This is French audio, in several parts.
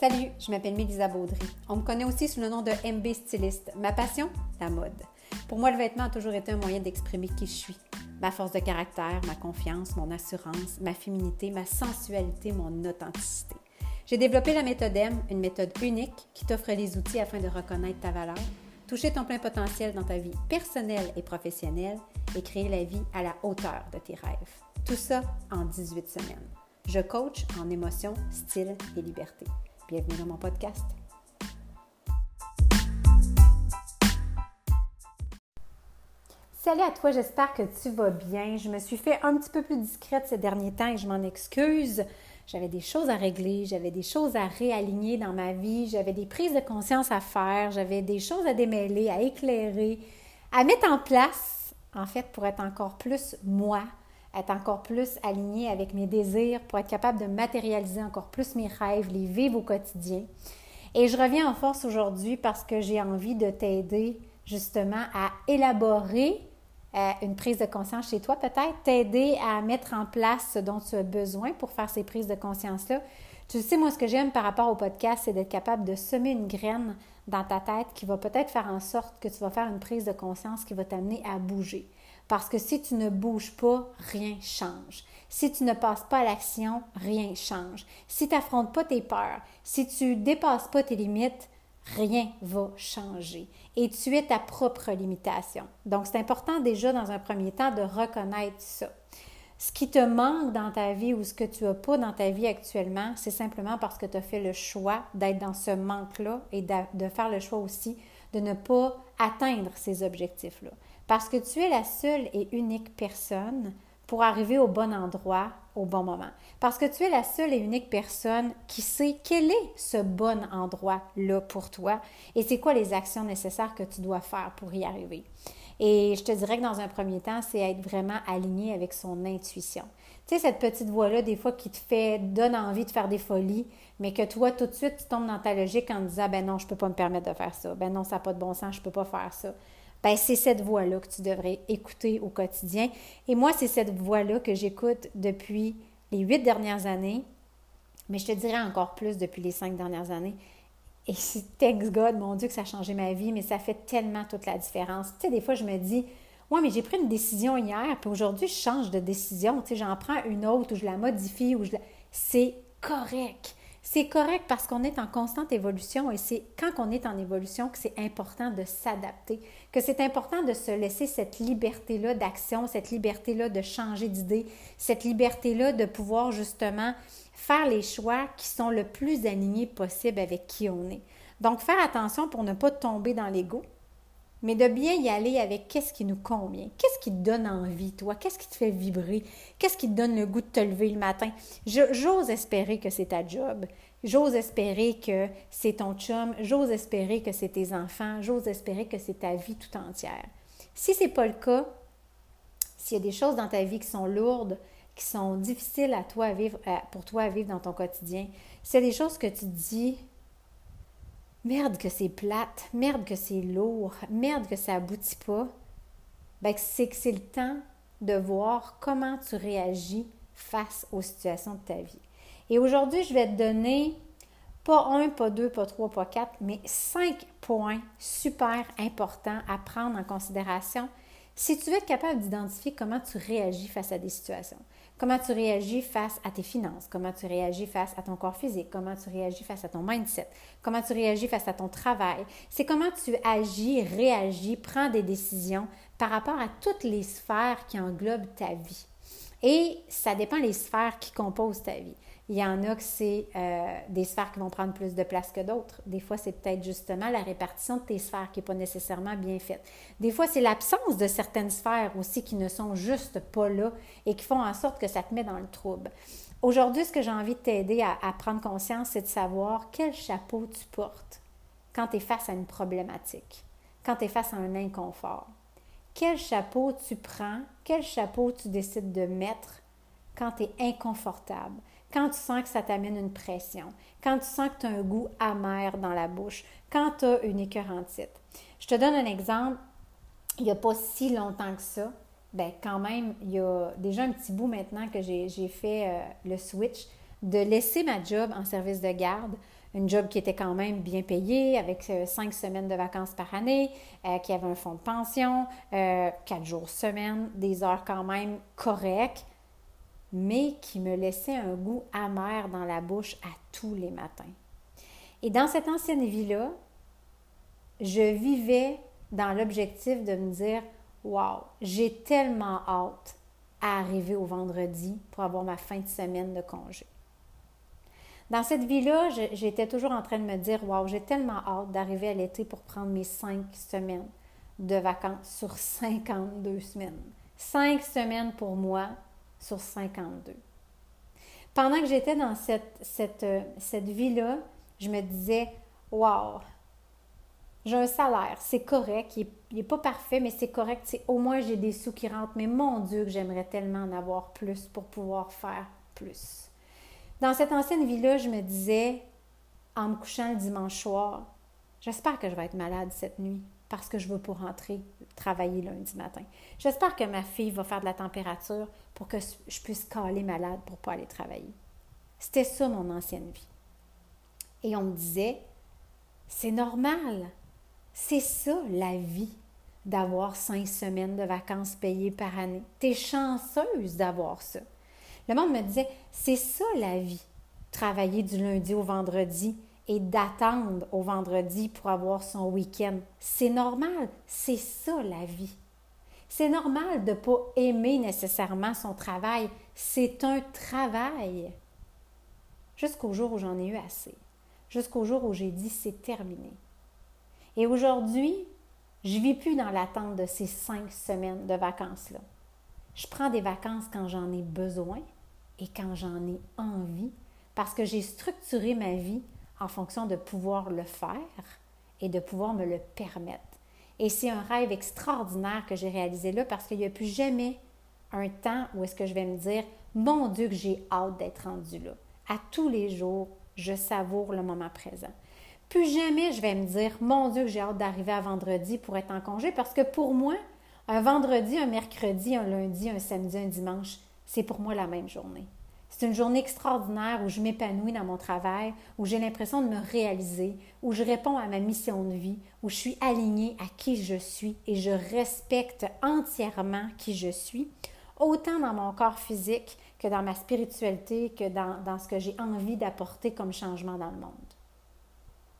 Salut, je m'appelle Mélisa Baudry. On me connaît aussi sous le nom de MB Styliste. Ma passion, la mode. Pour moi, le vêtement a toujours été un moyen d'exprimer qui je suis. Ma force de caractère, ma confiance, mon assurance, ma féminité, ma sensualité, mon authenticité. J'ai développé la méthode M, une méthode unique qui t'offre les outils afin de reconnaître ta valeur, toucher ton plein potentiel dans ta vie personnelle et professionnelle et créer la vie à la hauteur de tes rêves. Tout ça en 18 semaines. Je coach en émotion, style et liberté. Bienvenue dans mon podcast. Salut à toi, j'espère que tu vas bien. Je me suis fait un petit peu plus discrète ces derniers temps et je m'en excuse. J'avais des choses à régler, j'avais des choses à réaligner dans ma vie, j'avais des prises de conscience à faire, j'avais des choses à démêler, à éclairer, à mettre en place, en fait, pour être encore plus moi, être encore plus aligné avec mes désirs, pour être capable de matérialiser encore plus mes rêves, les vivre au quotidien. Et je reviens en force aujourd'hui parce que j'ai envie de t'aider justement à élaborer euh, une prise de conscience chez toi, peut-être t'aider à mettre en place ce dont tu as besoin pour faire ces prises de conscience-là. Tu sais, moi, ce que j'aime par rapport au podcast, c'est d'être capable de semer une graine dans ta tête qui va peut-être faire en sorte que tu vas faire une prise de conscience qui va t'amener à bouger. Parce que si tu ne bouges pas, rien change. Si tu ne passes pas à l'action, rien change. Si tu n'affrontes pas tes peurs, si tu dépasses pas tes limites, rien va changer. Et tu es ta propre limitation. Donc, c'est important déjà dans un premier temps de reconnaître ça. Ce qui te manque dans ta vie ou ce que tu n'as pas dans ta vie actuellement, c'est simplement parce que tu as fait le choix d'être dans ce manque-là et de faire le choix aussi de ne pas atteindre ces objectifs-là. Parce que tu es la seule et unique personne pour arriver au bon endroit au bon moment. Parce que tu es la seule et unique personne qui sait quel est ce bon endroit-là pour toi et c'est quoi les actions nécessaires que tu dois faire pour y arriver. Et je te dirais que dans un premier temps, c'est être vraiment aligné avec son intuition. Tu sais, cette petite voix-là, des fois, qui te fait, donne envie de faire des folies, mais que toi, tout de suite, tu tombes dans ta logique en disant, ben non, je ne peux pas me permettre de faire ça. Ben non, ça n'a pas de bon sens, je ne peux pas faire ça ben c'est cette voix-là que tu devrais écouter au quotidien. Et moi, c'est cette voix-là que j'écoute depuis les huit dernières années, mais je te dirais encore plus depuis les cinq dernières années. Et thanks God, mon Dieu, que ça a changé ma vie, mais ça fait tellement toute la différence. Tu sais, des fois, je me dis, ouais, mais j'ai pris une décision hier, puis aujourd'hui, je change de décision. Tu sais, j'en prends une autre ou je la modifie ou je la... C'est correct. C'est correct parce qu'on est en constante évolution et c'est quand on est en évolution que c'est important de s'adapter, que c'est important de se laisser cette liberté-là d'action, cette liberté-là de changer d'idée, cette liberté-là de pouvoir justement faire les choix qui sont le plus alignés possible avec qui on est. Donc, faire attention pour ne pas tomber dans l'ego, mais de bien y aller avec qu'est-ce qui nous convient, qu'est-ce qui te donne envie, toi, qu'est-ce qui te fait vibrer, qu'est-ce qui te donne le goût de te lever le matin? J'ose espérer que c'est ta job, j'ose espérer que c'est ton chum, j'ose espérer que c'est tes enfants, j'ose espérer que c'est ta vie tout entière. Si ce n'est pas le cas, s'il y a des choses dans ta vie qui sont lourdes, qui sont difficiles pour toi à vivre dans ton quotidien, c'est des choses que tu dis, merde que c'est plate, merde que c'est lourd, merde que ça aboutit pas, ben c'est que c'est le temps de voir comment tu réagis face aux situations de ta vie. Et aujourd'hui, je vais te donner pas un, pas deux, pas trois, pas quatre, mais cinq points super importants à prendre en considération si tu veux être capable d'identifier comment tu réagis face à des situations. Comment tu réagis face à tes finances, comment tu réagis face à ton corps physique, comment tu réagis face à ton mindset, comment tu réagis face à ton travail? C'est comment tu agis, réagis, prends des décisions par rapport à toutes les sphères qui englobent ta vie. Et ça dépend des sphères qui composent ta vie. Il y en a que c'est euh, des sphères qui vont prendre plus de place que d'autres. Des fois, c'est peut-être justement la répartition de tes sphères qui n'est pas nécessairement bien faite. Des fois, c'est l'absence de certaines sphères aussi qui ne sont juste pas là et qui font en sorte que ça te met dans le trouble. Aujourd'hui, ce que j'ai envie de t'aider à, à prendre conscience, c'est de savoir quel chapeau tu portes quand tu es face à une problématique, quand tu es face à un inconfort. Quel chapeau tu prends, quel chapeau tu décides de mettre quand tu es inconfortable, quand tu sens que ça t'amène une pression, quand tu sens que tu as un goût amer dans la bouche, quand tu as une écœurantite. Je te donne un exemple. Il n'y a pas si longtemps que ça, ben quand même, il y a déjà un petit bout maintenant que j'ai fait euh, le switch de laisser ma job en service de garde, une job qui était quand même bien payée, avec euh, cinq semaines de vacances par année, euh, qui avait un fonds de pension, quatre jours semaine, des heures quand même correctes, mais qui me laissait un goût amer dans la bouche à tous les matins. Et dans cette ancienne vie-là, je vivais dans l'objectif de me dire Wow, j'ai tellement hâte à arriver au vendredi pour avoir ma fin de semaine de congé. Dans cette vie-là, j'étais toujours en train de me dire Wow, j'ai tellement hâte d'arriver à l'été pour prendre mes cinq semaines de vacances sur 52 semaines. Cinq semaines pour moi sur 52. Pendant que j'étais dans cette, euh, cette vie-là, je me disais Wow, j'ai un salaire, c'est correct, il n'est pas parfait, mais c'est correct. au moins, j'ai des sous qui rentrent, mais mon Dieu, que j'aimerais tellement en avoir plus pour pouvoir faire plus. Dans cette ancienne vie-là, je me disais, en me couchant le dimanche soir, j'espère que je vais être malade cette nuit parce que je veux pas rentrer travailler lundi matin. J'espère que ma fille va faire de la température pour que je puisse caler malade pour pas aller travailler. C'était ça mon ancienne vie. Et on me disait, c'est normal, c'est ça la vie d'avoir cinq semaines de vacances payées par année. Tu es chanceuse d'avoir ça. Le monde me disait, c'est ça la vie, travailler du lundi au vendredi et d'attendre au vendredi pour avoir son week-end. C'est normal, c'est ça la vie. C'est normal de ne pas aimer nécessairement son travail. C'est un travail. Jusqu'au jour où j'en ai eu assez. Jusqu'au jour où j'ai dit c'est terminé. Et aujourd'hui, je vis plus dans l'attente de ces cinq semaines de vacances-là. Je prends des vacances quand j'en ai besoin et quand j'en ai envie parce que j'ai structuré ma vie en fonction de pouvoir le faire et de pouvoir me le permettre. Et c'est un rêve extraordinaire que j'ai réalisé là parce qu'il n'y a plus jamais un temps où est-ce que je vais me dire, mon Dieu, que j'ai hâte d'être rendu là. À tous les jours, je savoure le moment présent. Plus jamais je vais me dire, mon Dieu, j'ai hâte d'arriver à vendredi pour être en congé, parce que pour moi, un vendredi, un mercredi, un lundi, un samedi, un dimanche, c'est pour moi la même journée. C'est une journée extraordinaire où je m'épanouis dans mon travail, où j'ai l'impression de me réaliser, où je réponds à ma mission de vie, où je suis alignée à qui je suis et je respecte entièrement qui je suis, autant dans mon corps physique que dans ma spiritualité, que dans, ce que j'ai envie d'apporter comme changement dans le monde.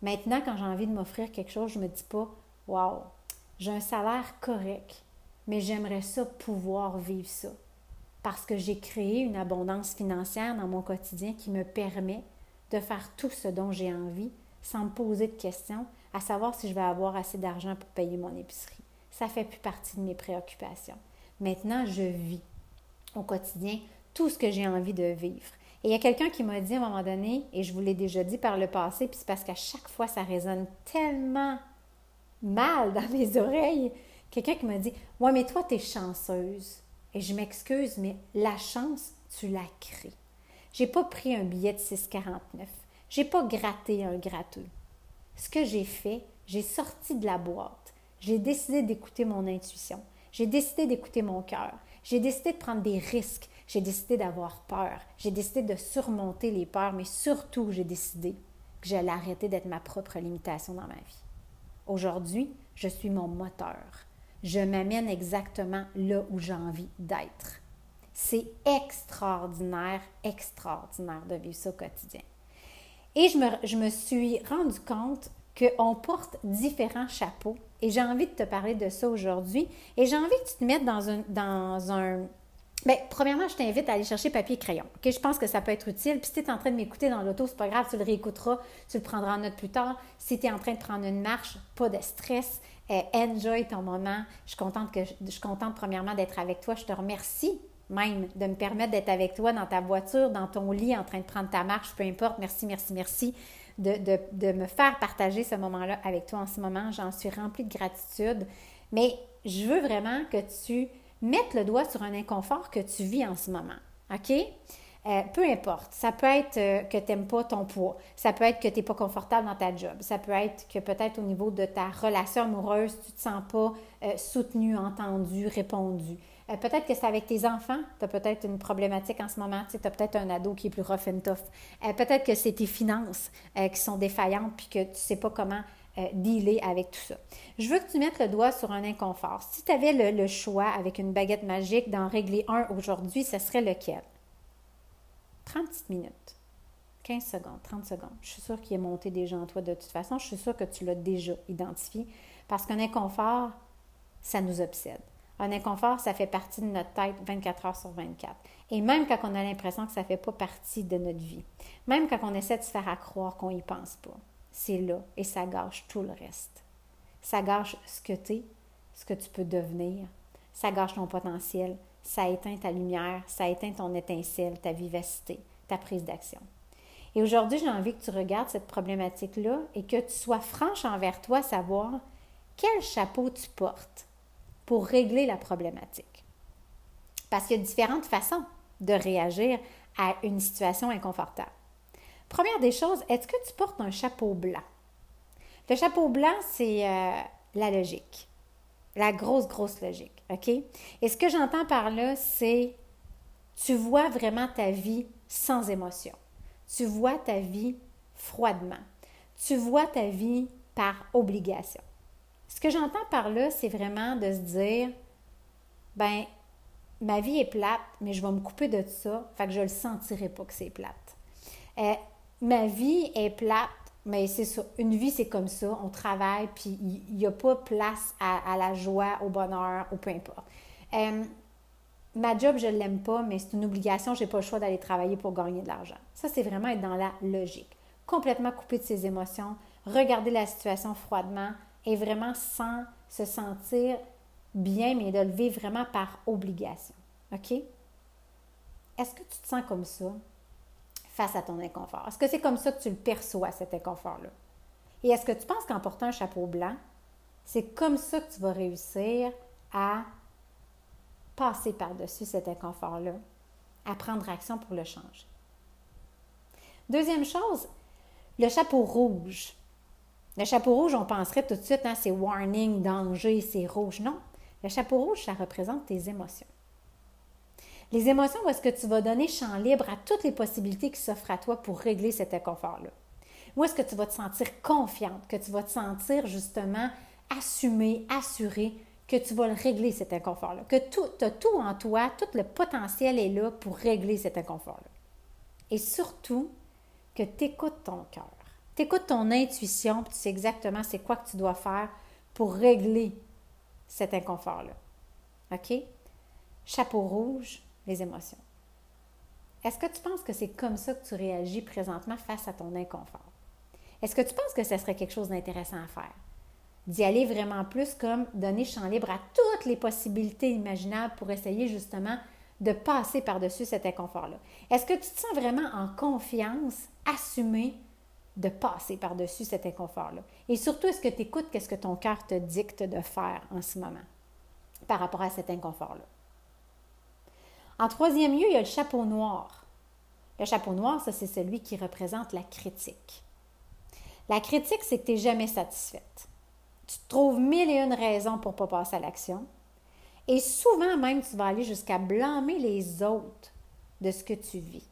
Maintenant, quand j'ai envie de m'offrir quelque chose, je me dis pas Waouh, j'ai un salaire correct, mais j'aimerais ça pouvoir vivre ça. Parce que j'ai créé une abondance financière dans mon quotidien qui me permet de faire tout ce dont j'ai envie sans me poser de questions, à savoir si je vais avoir assez d'argent pour payer mon épicerie. Ça fait plus partie de mes préoccupations. Maintenant, je vis au quotidien tout ce que j'ai envie de vivre. Et il y a quelqu'un qui m'a dit à un moment donné, et je vous l'ai déjà dit par le passé, puis c'est parce qu'à chaque fois, ça résonne tellement mal dans mes oreilles. Quelqu'un qui m'a dit Ouais, mais toi, tu es chanceuse. Et je m'excuse, mais la chance, tu la crées. J'ai pas pris un billet de 6,49. J'ai pas gratté un gratteux. Ce que j'ai fait, j'ai sorti de la boîte. J'ai décidé d'écouter mon intuition. J'ai décidé d'écouter mon cœur. J'ai décidé de prendre des risques. J'ai décidé d'avoir peur. J'ai décidé de surmonter les peurs, mais surtout, j'ai décidé que j'allais arrêter d'être ma propre limitation dans ma vie. Aujourd'hui, je suis mon moteur. Je m'amène exactement là où j'ai envie d'être. C'est extraordinaire, extraordinaire de vivre ça au quotidien. Et je me, je me suis rendu compte qu'on porte différents chapeaux. Et j'ai envie de te parler de ça aujourd'hui. Et j'ai envie que tu te mettes dans un, dans un, Bien, premièrement, je t'invite à aller chercher papier crayon. Je pense que ça peut être utile. Puis si tu es en train de m'écouter dans l'auto, c'est pas grave, tu le réécouteras, tu le prendras en note plus tard. Si tu es en train de prendre une marche, pas de stress, eh, enjoy ton moment. Je suis contente, que, je suis contente premièrement d'être avec toi. Je te remercie même de me permettre d'être avec toi dans ta voiture, dans ton lit, en train de prendre ta marche, peu importe. Merci, merci, merci de, de, de me faire partager ce moment-là avec toi en ce moment. J'en suis remplie de gratitude. Mais je veux vraiment que tu mettre le doigt sur un inconfort que tu vis en ce moment. OK? Euh, peu importe. Ça peut être euh, que tu n'aimes pas ton poids. Ça peut être que tu n'es pas confortable dans ta job. Ça peut être que peut-être au niveau de ta relation amoureuse, tu ne te sens pas euh, soutenu, entendu, répondu. Peut-être que c'est avec tes enfants. Tu as peut-être une problématique en ce moment. Tu as peut-être un ado qui est plus rough and tough. Peut-être que c'est tes finances qui sont défaillantes puis que tu ne sais pas comment dealer avec tout ça. Je veux que tu mettes le doigt sur un inconfort. Si tu avais le, choix avec une baguette magique d'en régler un aujourd'hui, ce serait lequel? 30 petites minutes. 15 secondes, 30 secondes. Je suis sûre qu'il est monté déjà en toi de toute façon. Je suis sûre que tu l'as déjà identifié. Parce qu'un inconfort, ça nous obsède. Un inconfort, ça fait partie de notre tête 24 heures sur 24. Et même quand on a l'impression que ça ne fait pas partie de notre vie, même quand on essaie de se faire accroire qu'on n'y pense pas, c'est là et ça gâche tout le reste. Ça gâche ce que tu es, ce que tu peux devenir, ça gâche ton potentiel, ça éteint ta lumière, ça éteint ton étincelle, ta vivacité, ta prise d'action. Et aujourd'hui, j'ai envie que tu regardes cette problématique-là et que tu sois franche envers toi, savoir quel chapeau tu portes pour régler la problématique. Parce qu'il y a différentes façons de réagir à une situation inconfortable. Première des choses, est-ce que tu portes un chapeau blanc? Le chapeau blanc, c'est euh, la logique, la grosse, grosse logique, OK? Et ce que j'entends par là, c'est tu vois vraiment ta vie sans émotion. Tu vois ta vie froidement. Tu vois ta vie par obligation. Ce que j'entends par là, c'est vraiment de se dire, ben, ma vie est plate, mais je vais me couper de ça, fait que je ne le sentirai pas que c'est plate. Euh, ma vie est plate, mais c'est ça. Une vie, c'est comme ça. On travaille, puis il n'y a pas place à, la joie, au bonheur, ou peu importe. Euh, ma job, je ne l'aime pas, mais c'est une obligation, je n'ai pas le choix d'aller travailler pour gagner de l'argent. Ça, c'est vraiment être dans la logique. Complètement coupé de ses émotions, regarder la situation froidement et vraiment sans se sentir bien, mais de le vivre vraiment par obligation. OK? Est-ce que tu te sens comme ça? Face à ton inconfort? Est-ce que c'est comme ça que tu le perçois, cet inconfort-là? Et est-ce que tu penses qu'en portant un chapeau blanc, c'est comme ça que tu vas réussir à passer par-dessus cet inconfort-là, à prendre action pour le changer? Deuxième chose, le chapeau rouge. Le chapeau rouge, on penserait tout de suite, hein, c'est warning, danger, c'est rouge. Non, le chapeau rouge, ça représente tes émotions. Les émotions, où est-ce que tu vas donner champ libre à toutes les possibilités qui s'offrent à toi pour régler cet inconfort-là? Où est-ce que tu vas te sentir confiante, que tu vas te sentir justement assumée, assurée que tu vas le régler, cet inconfort-là? Que tu as tout en toi, tout le potentiel est là pour régler cet inconfort-là. Et surtout, que tu écoutes ton cœur. Tu écoutes ton intuition, puis tu sais exactement c'est quoi que tu dois faire pour régler cet inconfort-là. OK? Chapeau rouge, les émotions. Est-ce que tu penses que c'est comme ça que tu réagis présentement face à ton inconfort? Est-ce que tu penses que ce serait quelque chose d'intéressant à faire? d'y aller vraiment plus comme donner champ libre à toutes les possibilités imaginables pour essayer justement de passer par-dessus cet inconfort-là. Est-ce que tu te sens vraiment en confiance, assumé de passer par-dessus cet inconfort-là? Et surtout, est-ce que tu écoutes qu'est-ce que ton cœur te dicte de faire en ce moment par rapport à cet inconfort-là? En troisième lieu, il y a le chapeau noir. Le chapeau noir, ça, c'est celui qui représente la critique. La critique, c'est que tu n'es jamais satisfaite. Tu trouves mille et une raisons pour ne pas passer à l'action. Et souvent même, tu vas aller jusqu'à blâmer les autres de ce que tu vis.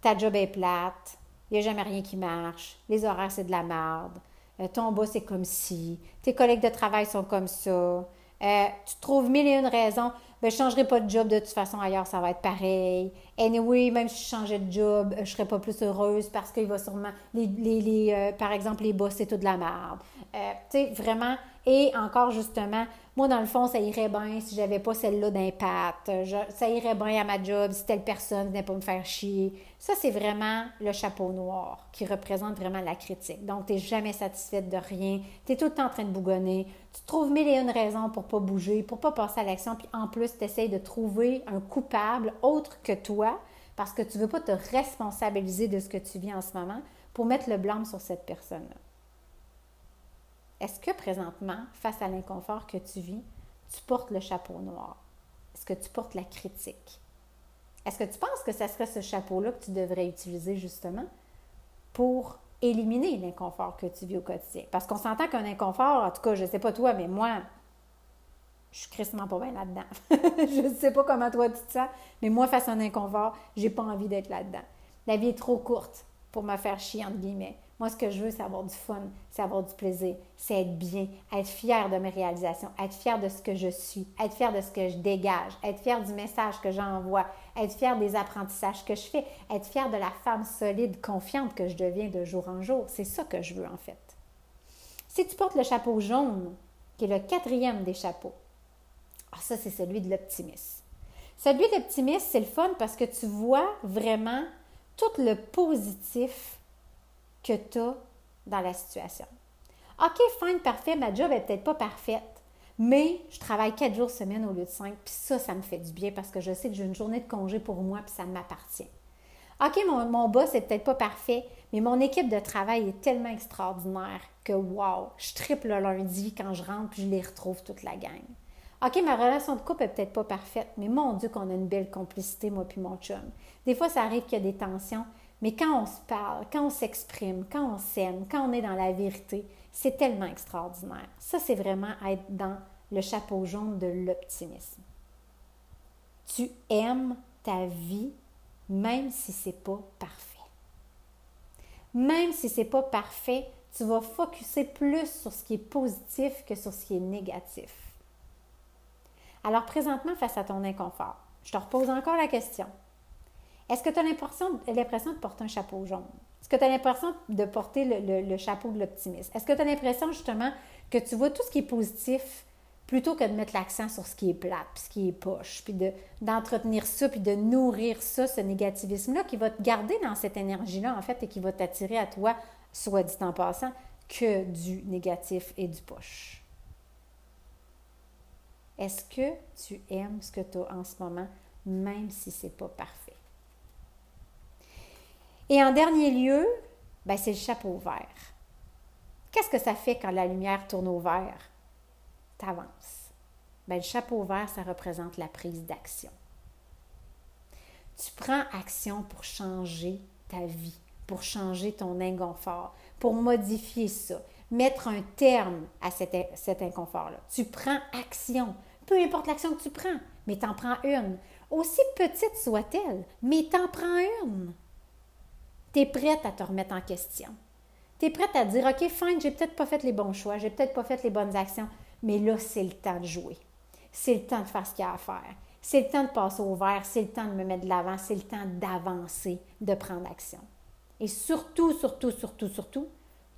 Ta job est plate, il n'y a jamais rien qui marche, les horaires, c'est de la merde, euh, ton boss, c'est comme si, tes collègues de travail sont comme ça, euh, tu trouves mille et une raisons ben, je ne changerai pas de job de toute façon ailleurs, ça va être pareil. Anyway, même si je changeais de job, je ne serais pas plus heureuse parce qu'il va sûrement, les, les, euh, par exemple, les boss, c'est tout de la merde. Euh, tu sais, vraiment, et encore justement, moi, dans le fond, ça irait bien si j'avais pas celle-là d'impact. Ça irait bien à ma job si telle personne venait pas me faire chier. Ça, c'est vraiment le chapeau noir qui représente vraiment la critique. Donc, tu n'es jamais satisfaite de rien. Tu es tout le temps en train de bougonner. Tu trouves mille et une raisons pour pas bouger, pour pas passer à l'action. Puis en plus, tu essaies de trouver un coupable autre que toi parce que tu veux pas te responsabiliser de ce que tu vis en ce moment pour mettre le blâme sur cette personne-là. Est-ce que présentement, face à l'inconfort que tu vis, tu portes le chapeau noir? Est-ce que tu portes la critique? Est-ce que tu penses que ce serait ce chapeau-là que tu devrais utiliser justement pour éliminer l'inconfort que tu vis au quotidien? Parce qu'on s'entend qu'un inconfort, en tout cas, je ne sais pas toi, mais moi, je suis crissement pas bien là-dedans. je ne sais pas comment toi tu te sens, mais moi, face à un inconfort, j'ai pas envie d'être là-dedans. La vie est trop courte pour me faire chier, entre guillemets. Moi, ce que je veux, c'est avoir du fun, c'est avoir du plaisir, c'est être bien, être fier de mes réalisations, être fier de ce que je suis, être fier de ce que je dégage, être fier du message que j'envoie, être fier des apprentissages que je fais, être fier de la femme solide, confiante que je deviens de jour en jour. C'est ça que je veux, en fait. Si tu portes le chapeau jaune, qui est le quatrième des chapeaux, ah, ça, c'est celui de l'optimisme. Celui de l'optimisme, c'est le fun parce que tu vois vraiment tout le positif que tu as dans la situation. OK, fine, parfait, ma job est peut-être pas parfaite, mais je travaille quatre jours semaine au lieu de cinq, puis ça, ça me fait du bien parce que je sais que j'ai une journée de congé pour moi, puis ça m'appartient. OK, mon, mon boss n'est peut-être pas parfait, mais mon équipe de travail est tellement extraordinaire que, wow, je triple le lundi quand je rentre, puis je les retrouve toute la gang. OK, ma relation de couple est peut-être pas parfaite, mais mon Dieu qu'on a une belle complicité, moi puis mon chum. Des fois, ça arrive qu'il y a des tensions, mais quand on se parle, quand on s'exprime, quand on s'aime, quand on est dans la vérité, c'est tellement extraordinaire. Ça, c'est vraiment être dans le chapeau jaune de l'optimisme. Tu aimes ta vie même si c'est pas parfait. Même si c'est pas parfait, tu vas focuser plus sur ce qui est positif que sur ce qui est négatif. Alors présentement, face à ton inconfort, je te repose encore la question. Est-ce que tu as l'impression, de porter un chapeau jaune? Est-ce que tu as l'impression de porter le, chapeau de l'optimisme? Est-ce que tu as l'impression justement que tu vois tout ce qui est positif plutôt que de mettre l'accent sur ce qui est plat, puis ce qui est poche, puis d'entretenir ça, puis de nourrir ça, ce négativisme-là, qui va te garder dans cette énergie-là, en fait, et qui va t'attirer à toi, soit dit en passant, que du négatif et du poche? Est-ce que tu aimes ce que tu as en ce moment, même si ce n'est pas parfait? Et en dernier lieu, ben, c'est le chapeau vert. Qu'est-ce que ça fait quand la lumière tourne au vert? Tu avances. Ben, le chapeau vert, ça représente la prise d'action. Tu prends action pour changer ta vie, pour changer ton inconfort, pour modifier ça, mettre un terme à cet, cet inconfort-là. Tu prends action, peu importe l'action que tu prends, mais tu en prends une. Aussi petite soit-elle, mais tu en prends une tu es prête à te remettre en question. Tu es prête à dire, OK, fine, j'ai peut-être pas fait les bons choix, j'ai peut-être pas fait les bonnes actions, mais là, c'est le temps de jouer. C'est le temps de faire ce qu'il y a à faire. C'est le temps de passer au vert, c'est le temps de me mettre de l'avant, c'est le temps d'avancer, de prendre action. Et surtout, surtout, surtout, surtout,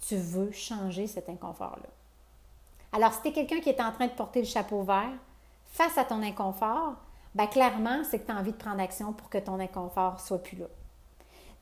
tu veux changer cet inconfort-là. Alors, si tu es quelqu'un qui est en train de porter le chapeau vert face à ton inconfort, bien clairement, c'est que tu as envie de prendre action pour que ton inconfort soit plus là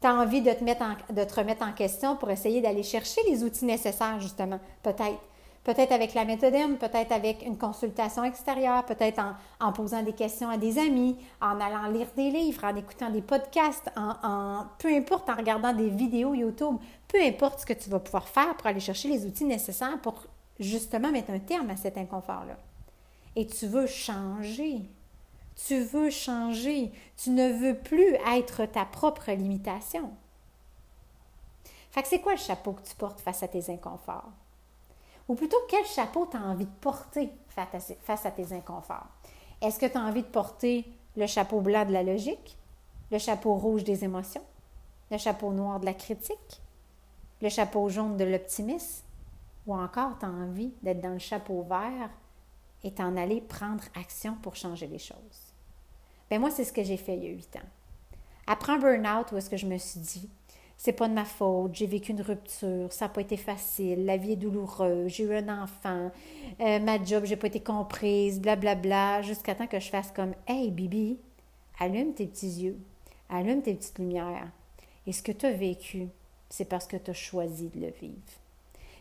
tu as envie de te, remettre en question pour essayer d'aller chercher les outils nécessaires, justement, peut-être. Peut-être avec la méthode M, peut-être avec une consultation extérieure, peut-être en, posant des questions à des amis, en allant lire des livres, en écoutant des podcasts, en, peu importe, en regardant des vidéos YouTube, peu importe ce que tu vas pouvoir faire pour aller chercher les outils nécessaires pour justement mettre un terme à cet inconfort-là. Et tu veux changer, tu veux changer. Tu ne veux plus être ta propre limitation. Fait que c'est quoi le chapeau que tu portes face à tes inconforts? Ou plutôt, quel chapeau tu as envie de porter face à tes inconforts? Est-ce que tu as envie de porter le chapeau blanc de la logique, le chapeau rouge des émotions, le chapeau noir de la critique, le chapeau jaune de l'optimisme, ou encore tu as envie d'être dans le chapeau vert et t'en aller prendre action pour changer les choses? Ben moi, c'est ce que j'ai fait il y a huit ans. Après un burn-out, où est-ce que je me suis dit, c'est pas de ma faute, j'ai vécu une rupture, ça n'a pas été facile, la vie est douloureuse, j'ai eu un enfant, euh, ma job, j'ai pas été comprise, blablabla, jusqu'à temps que je fasse comme Hey, Bibi, allume tes petits yeux, allume tes petites lumières. Et ce que tu as vécu, c'est parce que tu as choisi de le vivre.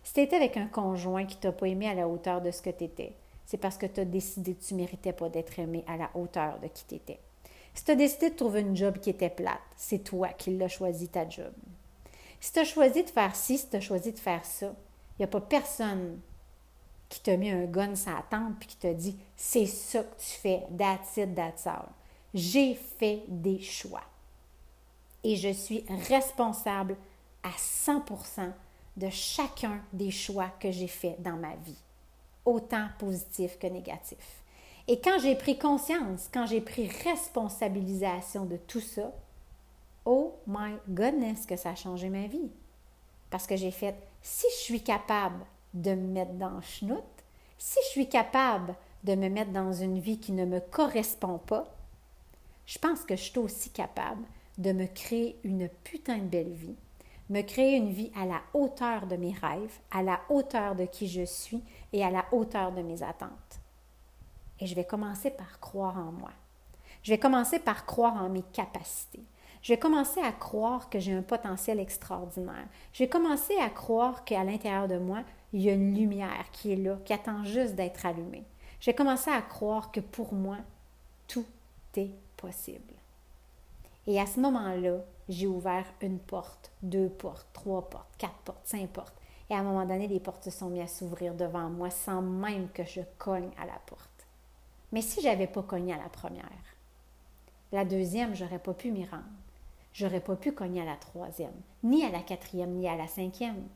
Si tu avec un conjoint qui t'a pas aimé à la hauteur de ce que tu étais, c'est parce que tu as décidé que tu ne méritais pas d'être aimé à la hauteur de qui tu étais. Si tu as décidé de trouver une job qui était plate, c'est toi qui l'as choisi ta job. Si tu as choisi de faire ci, si tu as choisi de faire ça, il n'y a pas personne qui t'a mis un gun sur la tente et qui t'a dit c'est ça que tu fais, that's it, that's all. J'ai fait des choix. Et je suis responsable à 100% de chacun des choix que j'ai faits dans ma vie autant positif que négatif. Et quand j'ai pris conscience, quand j'ai pris responsabilisation de tout ça, oh my goodness que ça a changé ma vie. Parce que j'ai fait, si je suis capable de me mettre dans chenoute, si je suis capable de me mettre dans une vie qui ne me correspond pas, je pense que je suis aussi capable de me créer une putain de belle vie, me créer une vie à la hauteur de mes rêves, à la hauteur de qui je suis et à la hauteur de mes attentes. Et je vais commencer par croire en moi. Je vais commencer par croire en mes capacités. Je vais commencer à croire que j'ai un potentiel extraordinaire. Je vais commencer à croire qu'à l'intérieur de moi, il y a une lumière qui est là, qui attend juste d'être allumée. Je vais commencer à croire que pour moi, tout est possible. Et à ce moment-là, j'ai ouvert une porte, deux portes, trois portes, quatre portes, cinq portes. Et à un moment donné, les portes se sont mises à s'ouvrir devant moi sans même que je cogne à la porte. Mais si je n'avais pas cogné à la première, la deuxième, j'aurais pas pu m'y rendre. J'aurais pas pu cogner à la troisième, ni à la quatrième, ni à la cinquième.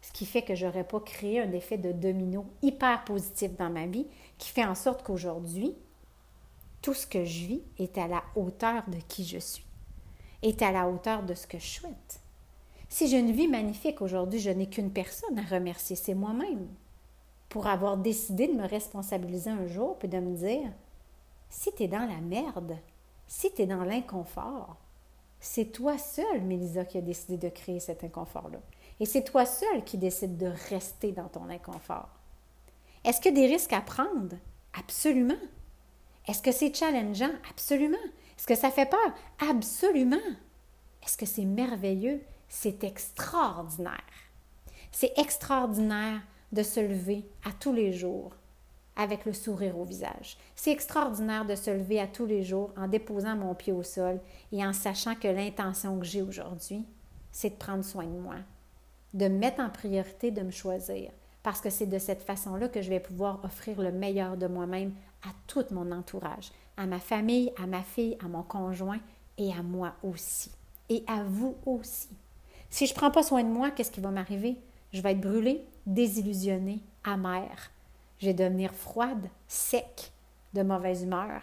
Ce qui fait que j'aurais pas créé un effet de domino hyper positif dans ma vie qui fait en sorte qu'aujourd'hui, tout ce que je vis est à la hauteur de qui je suis, est à la hauteur de ce que je souhaite. Si j'ai une vie magnifique aujourd'hui, je n'ai qu'une personne à remercier, c'est moi-même pour avoir décidé de me responsabiliser un jour puis de me dire si tu es dans la merde, si tu es dans l'inconfort, c'est toi seul, Mélisa, qui a décidé de créer cet inconfort-là. Et c'est toi seul qui décide de rester dans ton inconfort. Est-ce a des risques à prendre? Absolument. Est-ce que c'est challengeant? Absolument. Est-ce que ça fait peur? Absolument. Est-ce que c'est merveilleux? C'est extraordinaire. C'est extraordinaire de se lever à tous les jours avec le sourire au visage. C'est extraordinaire de se lever à tous les jours en déposant mon pied au sol et en sachant que l'intention que j'ai aujourd'hui, c'est de prendre soin de moi, de me mettre en priorité, de me choisir, parce que c'est de cette façon-là que je vais pouvoir offrir le meilleur de moi-même à tout mon entourage, à ma famille, à ma fille, à mon conjoint et à moi aussi, et à vous aussi. Si je ne prends pas soin de moi, qu'est-ce qui va m'arriver? Je vais être brûlée, désillusionnée, amère. Je vais devenir froide, sec, de mauvaise humeur.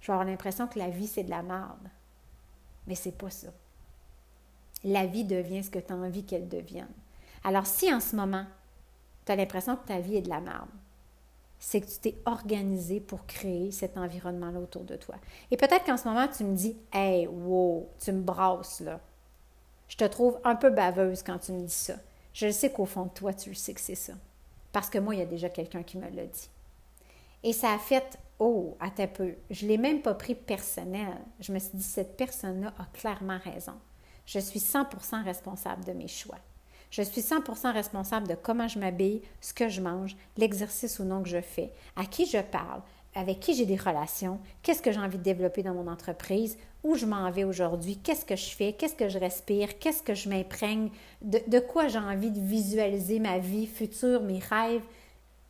Je vais avoir l'impression que la vie, c'est de la merde. Mais c'est pas ça. La vie devient ce que tu as envie qu'elle devienne. Alors, si en ce moment, tu as l'impression que ta vie est de la merde, c'est que tu t'es organisé pour créer cet environnement-là autour de toi. Et peut-être qu'en ce moment, tu me dis Hey, wow, tu me brasses là. Je te trouve un peu baveuse quand tu me dis ça. Je sais qu'au fond de toi, tu le sais que c'est ça. Parce que moi, il y a déjà quelqu'un qui me l'a dit. Et ça a fait Oh, à tes peu. Je ne l'ai même pas pris personnel. Je me suis dit Cette personne-là a clairement raison. Je suis 100% responsable de mes choix. Je suis 100% responsable de comment je m'habille, ce que je mange, l'exercice ou non que je fais, à qui je parle, avec qui j'ai des relations, qu'est-ce que j'ai envie de développer dans mon entreprise, où je m'en vais aujourd'hui, qu'est-ce que je fais, qu'est-ce que je respire, qu'est-ce que je m'imprègne, de, quoi j'ai envie de visualiser ma vie future, mes rêves.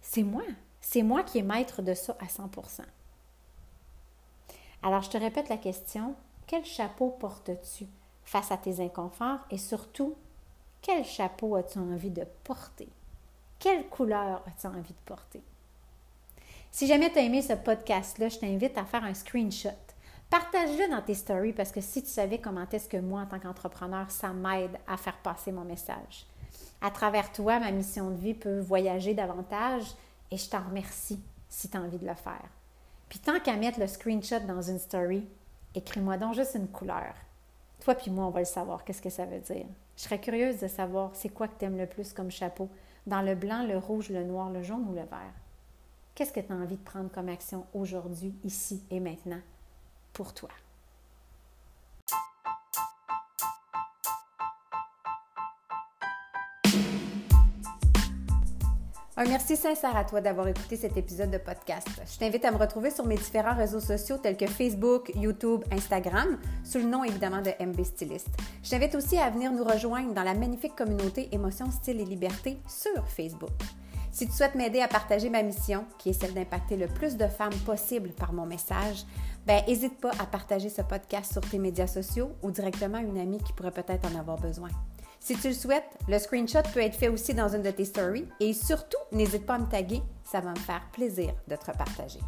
C'est moi. C'est moi qui est maître de ça à 100% Alors, je te répète la question, quel chapeau portes-tu face à tes inconforts et surtout, quel chapeau as-tu envie de porter? Quelle couleur as-tu envie de porter? Si jamais tu as aimé ce podcast-là, je t'invite à faire un screenshot Partage-le dans tes stories parce que si tu savais comment est-ce que moi, en tant qu'entrepreneur, ça m'aide à faire passer mon message. À travers toi, ma mission de vie peut voyager davantage et je t'en remercie si tu as envie de le faire. Puis tant qu'à mettre le screenshot dans une story, écris-moi donc juste une couleur. Toi puis moi, on va le savoir, qu'est-ce que ça veut dire. Je serais curieuse de savoir c'est quoi que tu aimes le plus comme chapeau, dans le blanc, le rouge, le noir, le jaune ou le vert? Qu'est-ce que tu as envie de prendre comme action aujourd'hui, ici et maintenant? pour toi? Un merci sincère à toi d'avoir écouté cet épisode de podcast. Je t'invite à me retrouver sur mes différents réseaux sociaux tels que Facebook, YouTube, Instagram, sous le nom évidemment de MB Stylist. Je t'invite aussi à venir nous rejoindre dans la magnifique communauté Émotion, Style et Liberté sur Facebook. Si tu souhaites m'aider à partager ma mission, qui est celle d'impacter le plus de femmes possible par mon message, ben n'hésite pas à partager ce podcast sur tes médias sociaux ou directement à une amie qui pourrait peut-être en avoir besoin. Si tu le souhaites, le screenshot peut être fait aussi dans une de tes stories et surtout, n'hésite pas à me taguer, ça va me faire plaisir de te repartager.